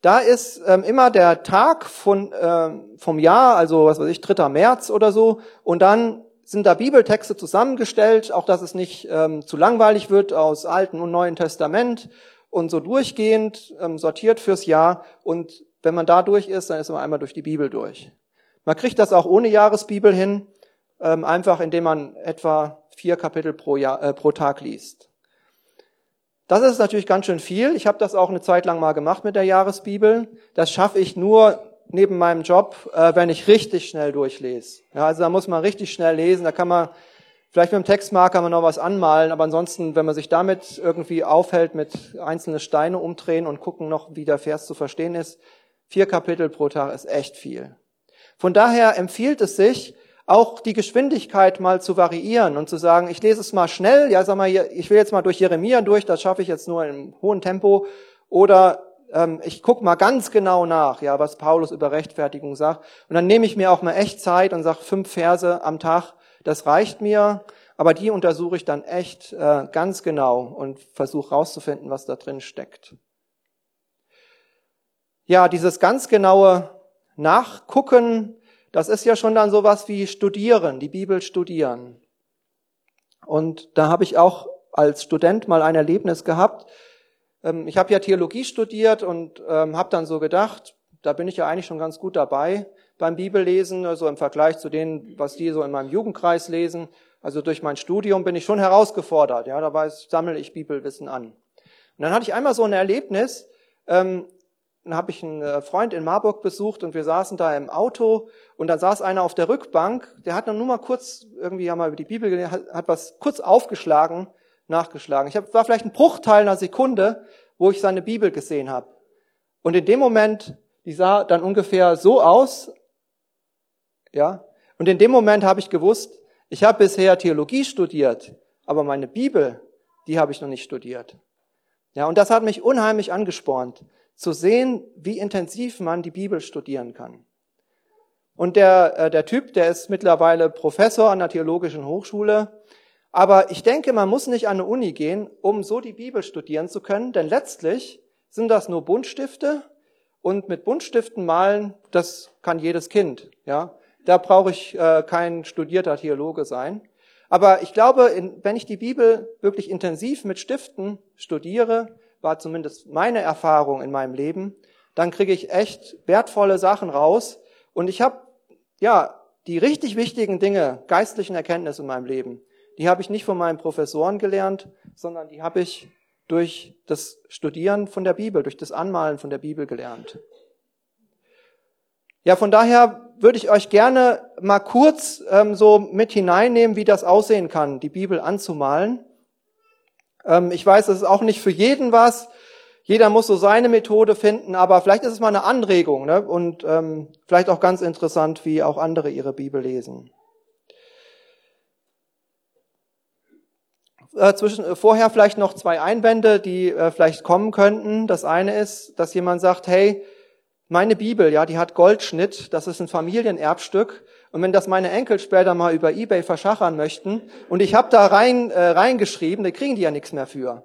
Da ist ähm, immer der Tag von, ähm, vom Jahr, also was weiß ich, 3. März oder so, und dann sind da Bibeltexte zusammengestellt, auch dass es nicht ähm, zu langweilig wird aus Alten und Neuen Testament und so durchgehend ähm, sortiert fürs Jahr. Und wenn man da durch ist, dann ist man einmal durch die Bibel durch. Man kriegt das auch ohne Jahresbibel hin, ähm, einfach indem man etwa vier Kapitel pro, Jahr, äh, pro Tag liest. Das ist natürlich ganz schön viel. Ich habe das auch eine Zeit lang mal gemacht mit der Jahresbibel. Das schaffe ich nur neben meinem Job, äh, wenn ich richtig schnell durchlese. Ja, also da muss man richtig schnell lesen, da kann man vielleicht mit dem Textmarker mal noch was anmalen, aber ansonsten, wenn man sich damit irgendwie aufhält, mit einzelne Steine umdrehen und gucken noch, wie der Vers zu verstehen ist, Vier Kapitel pro Tag ist echt viel. Von daher empfiehlt es sich, auch die Geschwindigkeit mal zu variieren und zu sagen, ich lese es mal schnell, ja, sag mal, ich will jetzt mal durch Jeremia durch, das schaffe ich jetzt nur im hohen Tempo, oder ähm, ich gucke mal ganz genau nach, ja, was Paulus über Rechtfertigung sagt, und dann nehme ich mir auch mal echt Zeit und sage fünf Verse am Tag, das reicht mir, aber die untersuche ich dann echt äh, ganz genau und versuche rauszufinden, was da drin steckt. Ja, dieses ganz genaue Nachgucken das ist ja schon dann sowas wie studieren, die Bibel studieren. Und da habe ich auch als Student mal ein Erlebnis gehabt. Ähm, ich habe ja Theologie studiert und ähm, habe dann so gedacht, da bin ich ja eigentlich schon ganz gut dabei beim Bibellesen, also im Vergleich zu denen, was die so in meinem Jugendkreis lesen. Also durch mein Studium bin ich schon herausgefordert. Ja, dabei sammle ich Bibelwissen an. Und dann hatte ich einmal so ein Erlebnis. Ähm, dann habe ich einen äh, Freund in Marburg besucht und wir saßen da im Auto und dann saß einer auf der Rückbank, der hat dann nur mal kurz, irgendwie haben wir über die Bibel gelesen, hat, hat was kurz aufgeschlagen, nachgeschlagen. Ich hab, war vielleicht ein Bruchteil einer Sekunde, wo ich seine Bibel gesehen habe. Und in dem Moment, die sah dann ungefähr so aus, ja, und in dem Moment habe ich gewusst, ich habe bisher Theologie studiert, aber meine Bibel, die habe ich noch nicht studiert. Ja, und das hat mich unheimlich angespornt zu sehen, wie intensiv man die Bibel studieren kann. Und der, äh, der Typ, der ist mittlerweile Professor an der Theologischen Hochschule. Aber ich denke, man muss nicht an eine Uni gehen, um so die Bibel studieren zu können, denn letztlich sind das nur Buntstifte und mit Buntstiften malen, das kann jedes Kind. Ja, da brauche ich äh, kein studierter Theologe sein. Aber ich glaube, in, wenn ich die Bibel wirklich intensiv mit Stiften studiere, war zumindest meine Erfahrung in meinem Leben, dann kriege ich echt wertvolle Sachen raus und ich habe ja die richtig wichtigen Dinge, geistlichen Erkenntnisse in meinem Leben, die habe ich nicht von meinen Professoren gelernt, sondern die habe ich durch das Studieren von der Bibel, durch das Anmalen von der Bibel gelernt. Ja, von daher würde ich euch gerne mal kurz ähm, so mit hineinnehmen, wie das aussehen kann, die Bibel anzumalen. Ähm, ich weiß, das ist auch nicht für jeden was. Jeder muss so seine Methode finden, aber vielleicht ist es mal eine Anregung ne? und ähm, vielleicht auch ganz interessant, wie auch andere ihre Bibel lesen. Äh, zwischen, äh, vorher vielleicht noch zwei Einwände, die äh, vielleicht kommen könnten. Das eine ist, dass jemand sagt, hey, meine Bibel, ja, die hat Goldschnitt, das ist ein Familienerbstück und wenn das meine Enkel später mal über eBay verschachern möchten und ich habe da rein äh, reingeschrieben, dann kriegen die ja nichts mehr für.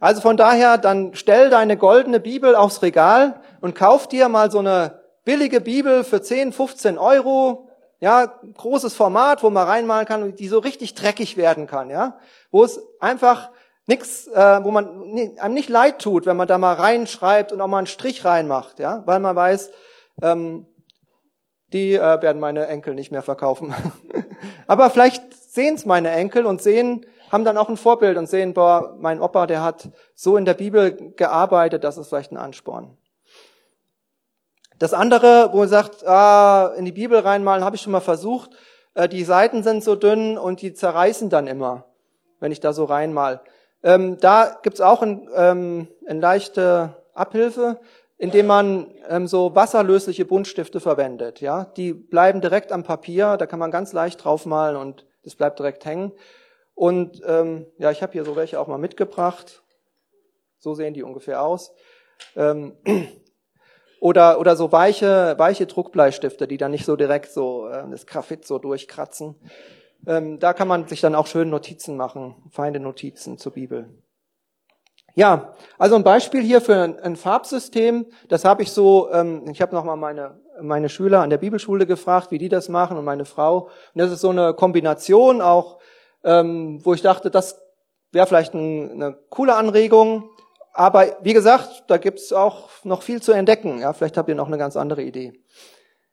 Also von daher, dann stell deine goldene Bibel aufs Regal und kauf dir mal so eine billige Bibel für 10, 15 Euro, ja, großes Format, wo man reinmalen kann, die so richtig dreckig werden kann, ja, wo es einfach nichts, äh, wo man einem nicht leid tut, wenn man da mal reinschreibt und auch mal einen Strich reinmacht, ja, weil man weiß, ähm, die äh, werden meine Enkel nicht mehr verkaufen. Aber vielleicht sehen es meine Enkel und sehen, haben dann auch ein Vorbild und sehen, boah, mein Opa, der hat so in der Bibel gearbeitet, das ist vielleicht ein Ansporn. Das andere, wo man sagt, ah, in die Bibel reinmalen, habe ich schon mal versucht. Äh, die Seiten sind so dünn und die zerreißen dann immer, wenn ich da so reinmal. Ähm, da gibt's auch ein, ähm, eine leichte Abhilfe indem man ähm, so wasserlösliche Buntstifte verwendet. Ja, die bleiben direkt am Papier, da kann man ganz leicht draufmalen und das bleibt direkt hängen. Und ähm, ja, ich habe hier so welche auch mal mitgebracht. So sehen die ungefähr aus. Ähm, oder oder so weiche weiche Druckbleistifte, die dann nicht so direkt so äh, das Graphit so durchkratzen. Ähm, da kann man sich dann auch schön Notizen machen, feine Notizen zur Bibel. Ja, also ein Beispiel hier für ein, ein Farbsystem, das habe ich so, ähm, ich habe nochmal meine, meine Schüler an der Bibelschule gefragt, wie die das machen und meine Frau. Und das ist so eine Kombination auch, ähm, wo ich dachte, das wäre vielleicht ein, eine coole Anregung. Aber wie gesagt, da gibt's auch noch viel zu entdecken. Ja, vielleicht habt ihr noch eine ganz andere Idee.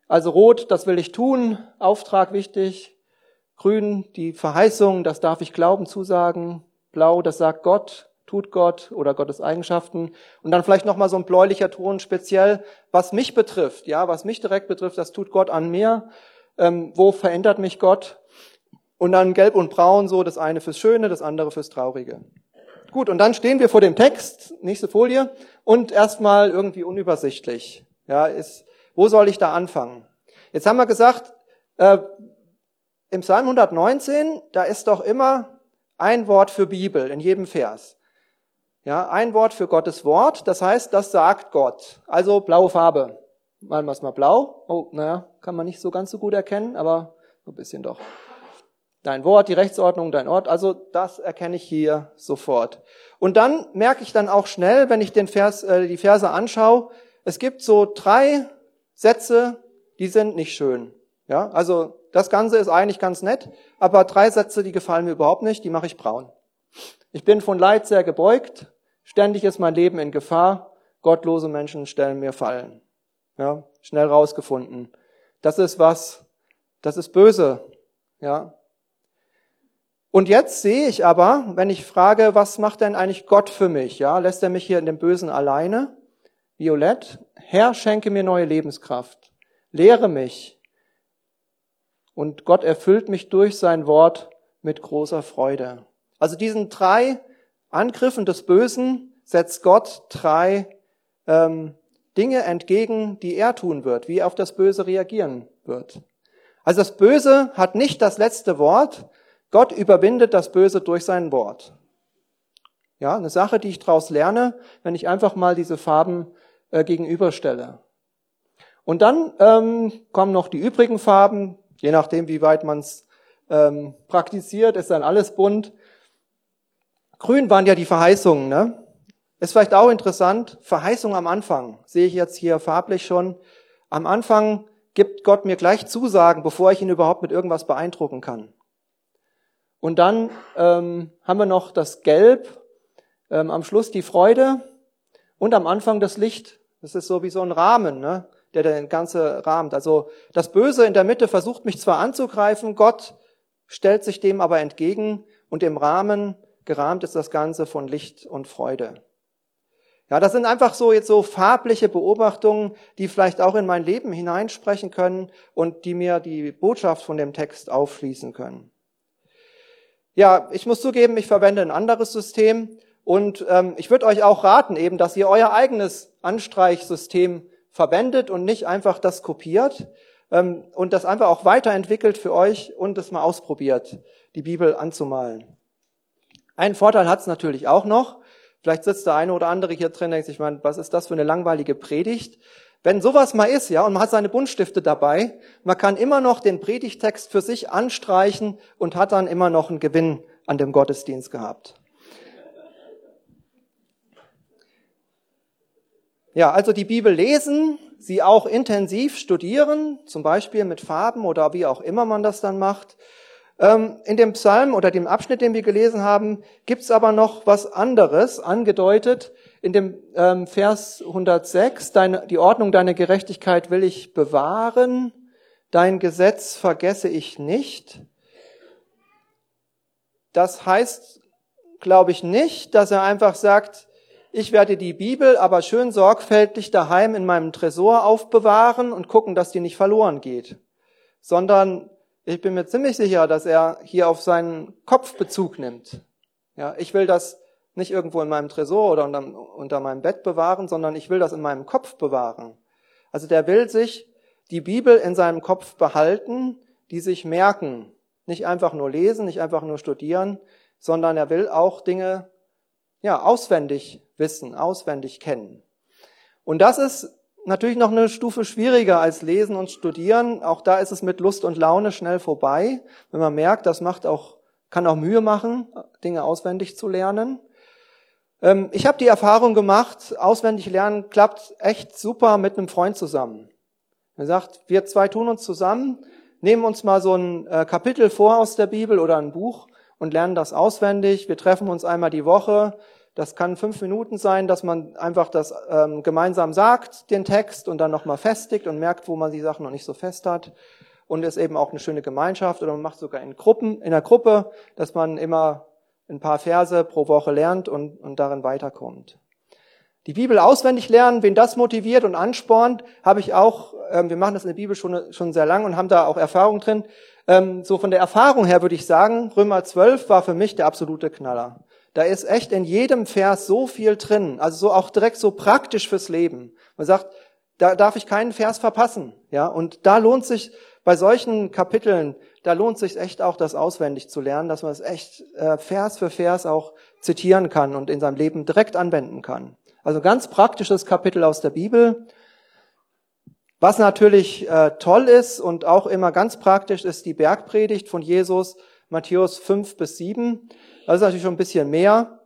Also rot, das will ich tun, Auftrag wichtig. Grün, die Verheißung, das darf ich glauben, zusagen. Blau, das sagt Gott, tut Gott oder Gottes Eigenschaften. Und dann vielleicht nochmal so ein bläulicher Ton speziell, was mich betrifft, ja, was mich direkt betrifft, das tut Gott an mir. Ähm, wo verändert mich Gott? Und dann gelb und braun, so das eine fürs Schöne, das andere fürs Traurige. Gut, und dann stehen wir vor dem Text, nächste Folie, und erstmal irgendwie unübersichtlich. Ja, ist, wo soll ich da anfangen? Jetzt haben wir gesagt, äh, im Psalm 119, da ist doch immer ein Wort für Bibel in jedem Vers. Ja, ein Wort für Gottes Wort, das heißt, das sagt Gott. Also blaue Farbe. Malen wir es mal blau. Oh, naja, kann man nicht so ganz so gut erkennen, aber ein bisschen doch. Dein Wort, die Rechtsordnung, dein Ort, also das erkenne ich hier sofort. Und dann merke ich dann auch schnell, wenn ich den Vers, äh, die Verse anschaue, es gibt so drei Sätze, die sind nicht schön. Ja, also das Ganze ist eigentlich ganz nett, aber drei Sätze, die gefallen mir überhaupt nicht, die mache ich braun. Ich bin von Leid sehr gebeugt, ständig ist mein Leben in Gefahr, gottlose Menschen stellen mir Fallen. Ja, schnell rausgefunden. Das ist was, das ist böse. Ja. Und jetzt sehe ich aber, wenn ich frage, was macht denn eigentlich Gott für mich? Ja, lässt er mich hier in dem Bösen alleine? Violett, Herr, schenke mir neue Lebenskraft. Lehre mich. Und Gott erfüllt mich durch sein Wort mit großer Freude. Also diesen drei Angriffen des Bösen setzt Gott drei ähm, Dinge entgegen, die er tun wird, wie er auf das Böse reagieren wird. Also das Böse hat nicht das letzte Wort. Gott überwindet das Böse durch sein Wort. Ja, eine Sache, die ich daraus lerne, wenn ich einfach mal diese Farben äh, gegenüberstelle. Und dann ähm, kommen noch die übrigen Farben, je nachdem, wie weit man es ähm, praktiziert, ist dann alles bunt. Grün waren ja die Verheißungen, ne? Ist vielleicht auch interessant, Verheißung am Anfang, sehe ich jetzt hier farblich schon. Am Anfang gibt Gott mir gleich Zusagen, bevor ich ihn überhaupt mit irgendwas beeindrucken kann. Und dann ähm, haben wir noch das Gelb, ähm, am Schluss die Freude und am Anfang das Licht. Das ist so wie so ein Rahmen, ne? der den ganze rahmt. Also das Böse in der Mitte versucht mich zwar anzugreifen, Gott stellt sich dem aber entgegen und im Rahmen gerahmt ist das Ganze von Licht und Freude. Ja, das sind einfach so jetzt so farbliche Beobachtungen, die vielleicht auch in mein Leben hineinsprechen können und die mir die Botschaft von dem Text aufschließen können. Ja, ich muss zugeben, ich verwende ein anderes System und ähm, ich würde euch auch raten, eben, dass ihr euer eigenes Anstreichsystem verwendet und nicht einfach das kopiert ähm, und das einfach auch weiterentwickelt für euch und es mal ausprobiert, die Bibel anzumalen. Einen Vorteil hat es natürlich auch noch. Vielleicht sitzt der eine oder andere hier drin und denkt sich, man, was ist das für eine langweilige Predigt? Wenn sowas mal ist, ja, und man hat seine Buntstifte dabei, man kann immer noch den Predigtext für sich anstreichen und hat dann immer noch einen Gewinn an dem Gottesdienst gehabt. Ja, also die Bibel lesen, sie auch intensiv studieren, zum Beispiel mit Farben oder wie auch immer man das dann macht. Ähm, in dem Psalm oder dem Abschnitt, den wir gelesen haben, gibt's aber noch was anderes angedeutet. In dem ähm, Vers 106, deine, die Ordnung deiner Gerechtigkeit will ich bewahren, dein Gesetz vergesse ich nicht. Das heißt, glaube ich nicht, dass er einfach sagt, ich werde die Bibel aber schön sorgfältig daheim in meinem Tresor aufbewahren und gucken, dass die nicht verloren geht, sondern ich bin mir ziemlich sicher, dass er hier auf seinen Kopf Bezug nimmt. Ja, ich will das nicht irgendwo in meinem Tresor oder unter, meinem Bett bewahren, sondern ich will das in meinem Kopf bewahren. Also der will sich die Bibel in seinem Kopf behalten, die sich merken. Nicht einfach nur lesen, nicht einfach nur studieren, sondern er will auch Dinge, ja, auswendig wissen, auswendig kennen. Und das ist natürlich noch eine Stufe schwieriger als Lesen und Studieren. Auch da ist es mit Lust und Laune schnell vorbei, wenn man merkt, das macht auch, kann auch Mühe machen, Dinge auswendig zu lernen. Ähm, ich habe die Erfahrung gemacht, auswendig lernen klappt echt super mit einem Freund zusammen. Er sagt, wir zwei tun uns zusammen, nehmen uns mal so ein äh, Kapitel vor aus der Bibel oder ein Buch und lernen das auswendig. Wir treffen uns einmal die Woche, das kann fünf Minuten sein, dass man einfach das ähm, gemeinsam sagt, den Text, und dann nochmal festigt und merkt, wo man die Sachen noch nicht so fest hat. Und ist eben auch eine schöne Gemeinschaft oder man macht sogar in Gruppen, in der Gruppe, dass man immer ein paar Verse pro Woche lernt und, und darin weiterkommt. Die Bibel auswendig lernen, wen das motiviert und anspornt, habe ich auch, ähm, wir machen das in der Bibel schon, schon sehr lang und haben da auch Erfahrung drin. Ähm, so von der Erfahrung her würde ich sagen, Römer 12 war für mich der absolute Knaller. Da ist echt in jedem Vers so viel drin, also so auch direkt so praktisch fürs Leben. Man sagt, da darf ich keinen Vers verpassen, ja. Und da lohnt sich bei solchen Kapiteln, da lohnt sich echt auch, das auswendig zu lernen, dass man es echt äh, Vers für Vers auch zitieren kann und in seinem Leben direkt anwenden kann. Also ganz praktisches Kapitel aus der Bibel. Was natürlich äh, toll ist und auch immer ganz praktisch ist die Bergpredigt von Jesus, Matthäus 5 bis 7. Das ist natürlich schon ein bisschen mehr.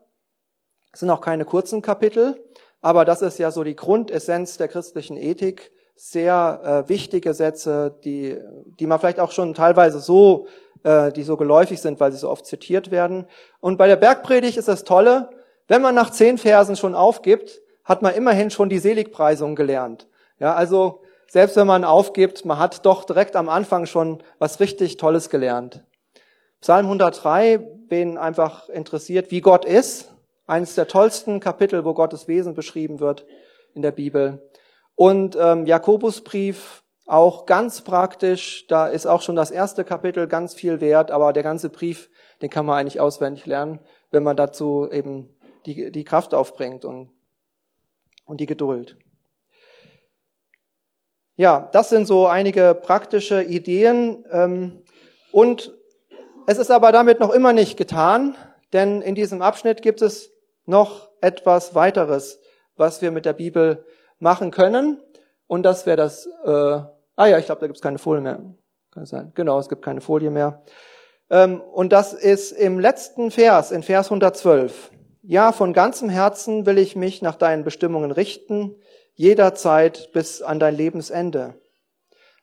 Das sind auch keine kurzen Kapitel, aber das ist ja so die Grundessenz der christlichen Ethik. Sehr äh, wichtige Sätze, die, die man vielleicht auch schon teilweise so, äh, die so geläufig sind, weil sie so oft zitiert werden. Und bei der Bergpredigt ist das Tolle, wenn man nach zehn Versen schon aufgibt, hat man immerhin schon die Seligpreisung gelernt. Ja, also selbst wenn man aufgibt, man hat doch direkt am Anfang schon was richtig Tolles gelernt. Psalm 103, wen einfach interessiert, wie Gott ist, eines der tollsten Kapitel, wo Gottes Wesen beschrieben wird in der Bibel. Und ähm, Jakobusbrief, auch ganz praktisch, da ist auch schon das erste Kapitel ganz viel wert, aber der ganze Brief, den kann man eigentlich auswendig lernen, wenn man dazu eben die, die Kraft aufbringt und, und die Geduld. Ja, das sind so einige praktische Ideen. Ähm, und es ist aber damit noch immer nicht getan, denn in diesem Abschnitt gibt es noch etwas weiteres, was wir mit der Bibel machen können. Und das wäre das, äh, ah ja, ich glaube, da gibt es keine Folie mehr. Kann sein. Genau, es gibt keine Folie mehr. Ähm, und das ist im letzten Vers, in Vers 112. Ja, von ganzem Herzen will ich mich nach deinen Bestimmungen richten jederzeit bis an dein Lebensende.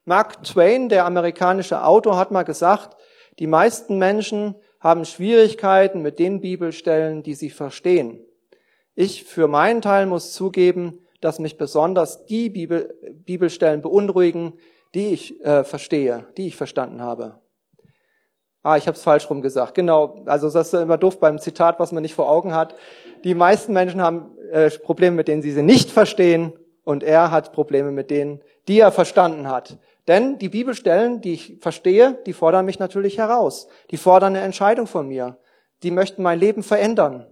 Mark Twain, der amerikanische Autor, hat mal gesagt, die meisten Menschen haben Schwierigkeiten mit den Bibelstellen, die sie verstehen. Ich für meinen Teil muss zugeben, dass mich besonders die Bibel, Bibelstellen beunruhigen, die ich äh, verstehe, die ich verstanden habe. Ah, ich habe es falsch rum gesagt. Genau, also das ist immer doof beim Zitat, was man nicht vor Augen hat. Die meisten Menschen haben äh, Probleme, mit denen sie sie nicht verstehen und er hat Probleme mit denen, die er verstanden hat. Denn die Bibelstellen, die ich verstehe, die fordern mich natürlich heraus. Die fordern eine Entscheidung von mir. Die möchten mein Leben verändern.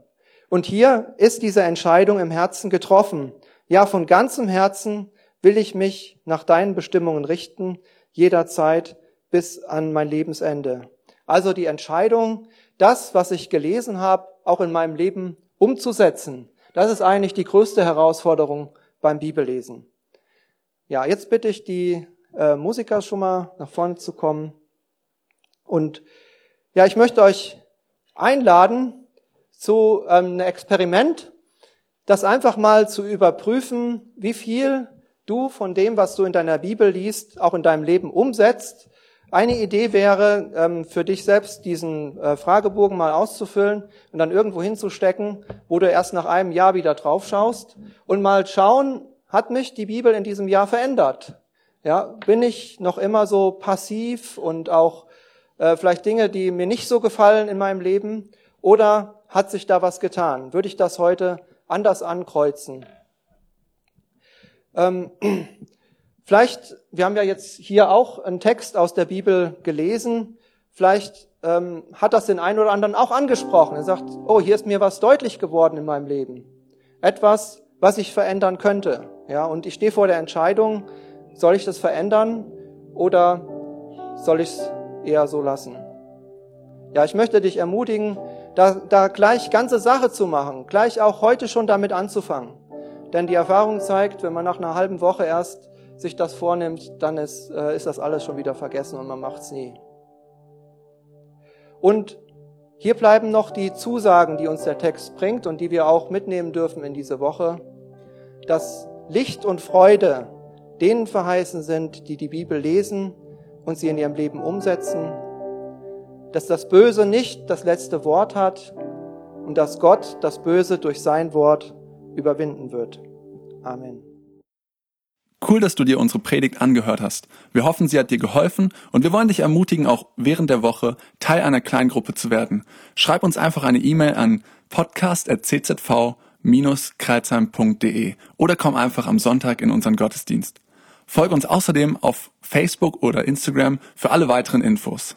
Und hier ist diese Entscheidung im Herzen getroffen. Ja, von ganzem Herzen will ich mich nach deinen Bestimmungen richten, jederzeit bis an mein Lebensende. Also die Entscheidung, das, was ich gelesen habe, auch in meinem Leben umzusetzen. Das ist eigentlich die größte Herausforderung beim Bibellesen. Ja, jetzt bitte ich die äh, Musiker schon mal nach vorne zu kommen. Und ja, ich möchte euch einladen zu ähm, einem Experiment, das einfach mal zu überprüfen, wie viel du von dem, was du in deiner Bibel liest, auch in deinem Leben umsetzt eine Idee wäre, ähm, für dich selbst diesen äh, Fragebogen mal auszufüllen und dann irgendwo hinzustecken, wo du erst nach einem Jahr wieder drauf schaust und mal schauen, hat mich die Bibel in diesem Jahr verändert? Ja, bin ich noch immer so passiv und auch äh, vielleicht Dinge, die mir nicht so gefallen in meinem Leben? Oder hat sich da was getan? Würde ich das heute anders ankreuzen? Ähm, Vielleicht, wir haben ja jetzt hier auch einen Text aus der Bibel gelesen, vielleicht ähm, hat das den einen oder anderen auch angesprochen. Er sagt, oh, hier ist mir was deutlich geworden in meinem Leben. Etwas, was ich verändern könnte. Ja, und ich stehe vor der Entscheidung, soll ich das verändern oder soll ich es eher so lassen? Ja, ich möchte dich ermutigen, da, da gleich ganze Sache zu machen, gleich auch heute schon damit anzufangen. Denn die Erfahrung zeigt, wenn man nach einer halben Woche erst sich das vornimmt, dann ist, äh, ist das alles schon wieder vergessen und man macht's nie. Und hier bleiben noch die Zusagen, die uns der Text bringt und die wir auch mitnehmen dürfen in diese Woche, dass Licht und Freude denen verheißen sind, die die Bibel lesen und sie in ihrem Leben umsetzen, dass das Böse nicht das letzte Wort hat und dass Gott das Böse durch sein Wort überwinden wird. Amen. Cool, dass du dir unsere Predigt angehört hast. Wir hoffen, sie hat dir geholfen und wir wollen dich ermutigen, auch während der Woche Teil einer Kleingruppe zu werden. Schreib uns einfach eine E-Mail an podcast.czv-kreuzheim.de oder komm einfach am Sonntag in unseren Gottesdienst. Folge uns außerdem auf Facebook oder Instagram für alle weiteren Infos.